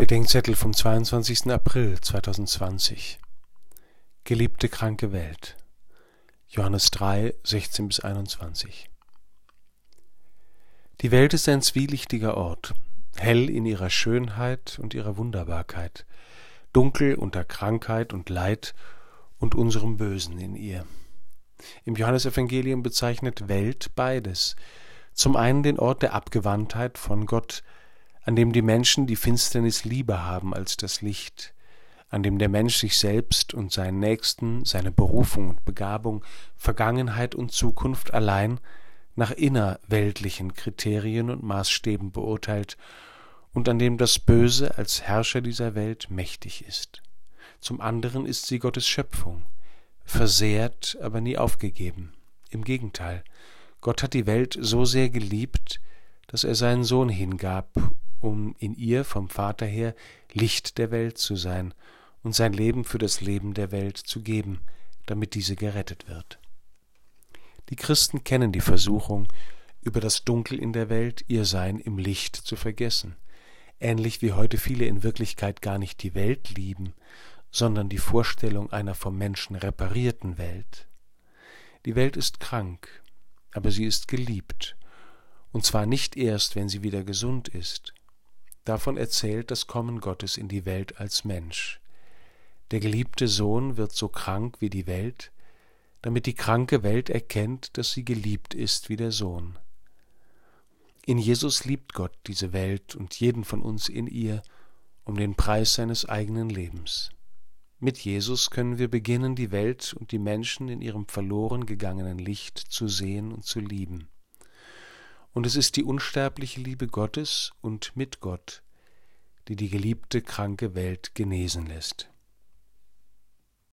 Bedenkzettel vom 22. April 2020 Geliebte kranke Welt Johannes 3, 16 bis 21 Die Welt ist ein zwielichtiger Ort, hell in ihrer Schönheit und ihrer Wunderbarkeit, dunkel unter Krankheit und Leid und unserem Bösen in ihr. Im Johannesevangelium bezeichnet Welt beides, zum einen den Ort der Abgewandtheit von Gott, an dem die Menschen die Finsternis lieber haben als das Licht, an dem der Mensch sich selbst und seinen Nächsten, seine Berufung und Begabung, Vergangenheit und Zukunft allein nach innerweltlichen Kriterien und Maßstäben beurteilt und an dem das Böse als Herrscher dieser Welt mächtig ist. Zum anderen ist sie Gottes Schöpfung, versehrt, aber nie aufgegeben. Im Gegenteil, Gott hat die Welt so sehr geliebt, dass er seinen Sohn hingab, um in ihr vom Vater her Licht der Welt zu sein und sein Leben für das Leben der Welt zu geben, damit diese gerettet wird. Die Christen kennen die Versuchung, über das Dunkel in der Welt ihr Sein im Licht zu vergessen, ähnlich wie heute viele in Wirklichkeit gar nicht die Welt lieben, sondern die Vorstellung einer vom Menschen reparierten Welt. Die Welt ist krank, aber sie ist geliebt, und zwar nicht erst, wenn sie wieder gesund ist, Davon erzählt das Kommen Gottes in die Welt als Mensch. Der geliebte Sohn wird so krank wie die Welt, damit die kranke Welt erkennt, dass sie geliebt ist wie der Sohn. In Jesus liebt Gott diese Welt und jeden von uns in ihr um den Preis seines eigenen Lebens. Mit Jesus können wir beginnen, die Welt und die Menschen in ihrem verloren gegangenen Licht zu sehen und zu lieben und es ist die unsterbliche Liebe Gottes und mit Gott, die die geliebte kranke Welt genesen lässt.